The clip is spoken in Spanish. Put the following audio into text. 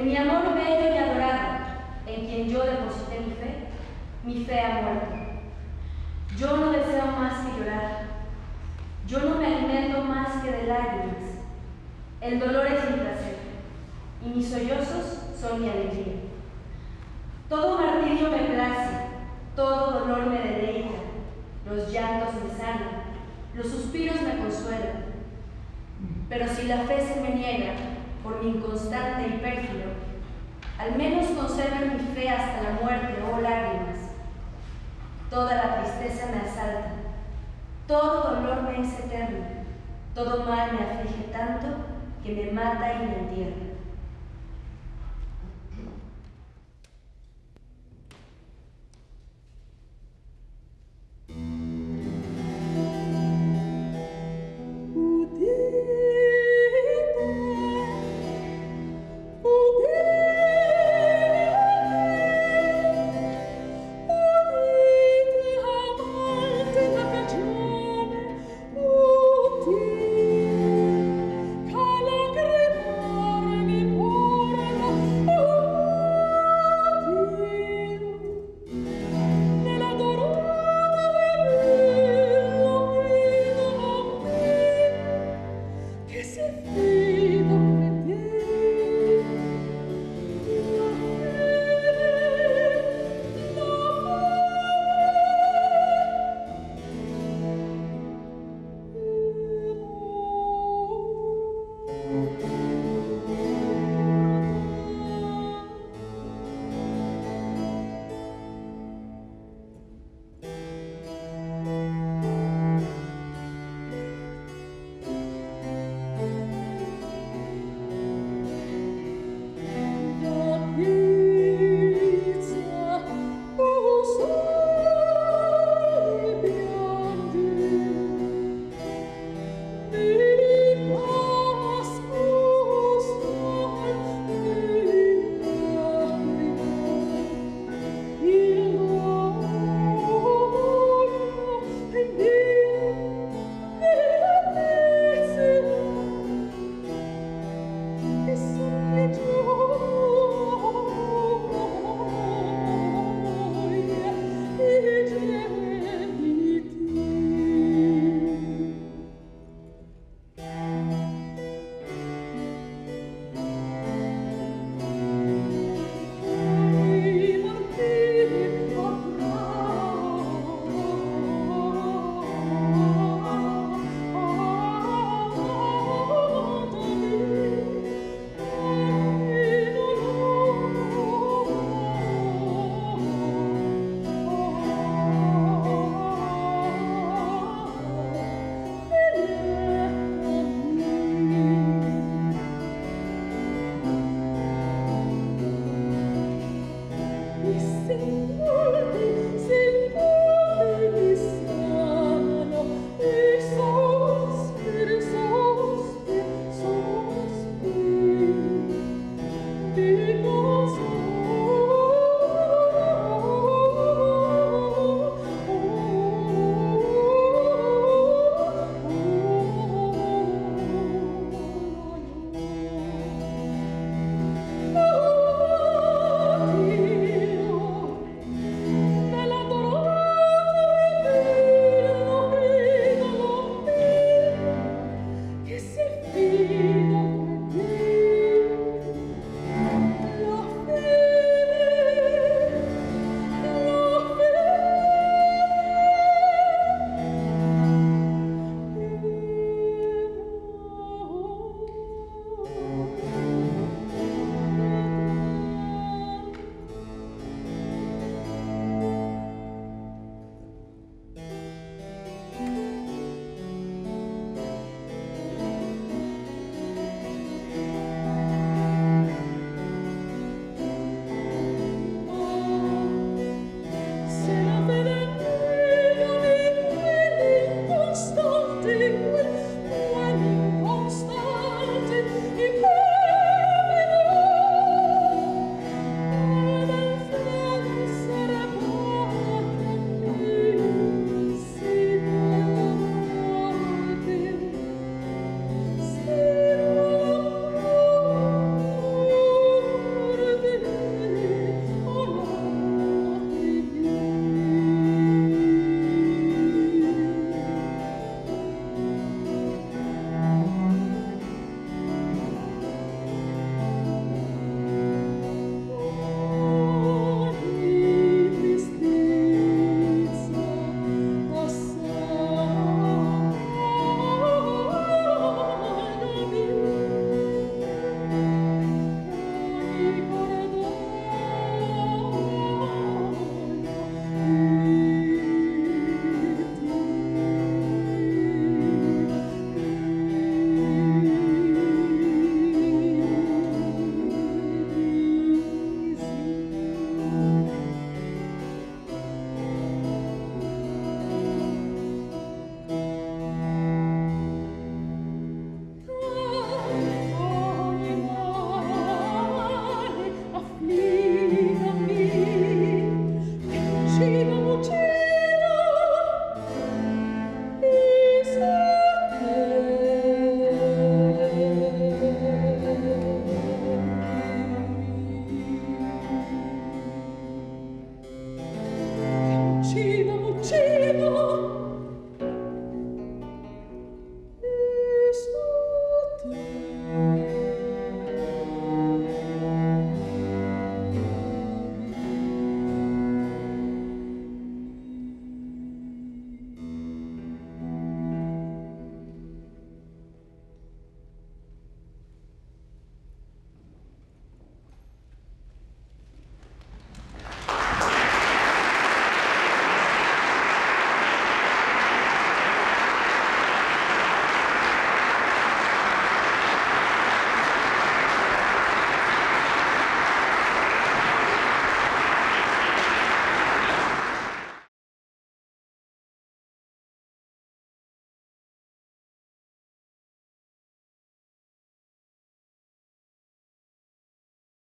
amor bello y adorado, en quien yo deposité mi fe, mi fe ha muerto. Yo no deseo más que llorar. Yo no me alimento más que de lágrimas. El dolor es mi placer y mis sollozos son mi alegría. Todo martirio me place, todo dolor me deleita, los llantos me sanan, los suspiros me consuelan. Pero si la fe se me niega por mi inconstante y pérfido, al menos conserven mi fe hasta la muerte, oh lágrimas. Toda la tristeza me asalta, todo dolor me es eterno, todo mal me aflige tanto que me mata y me entierra.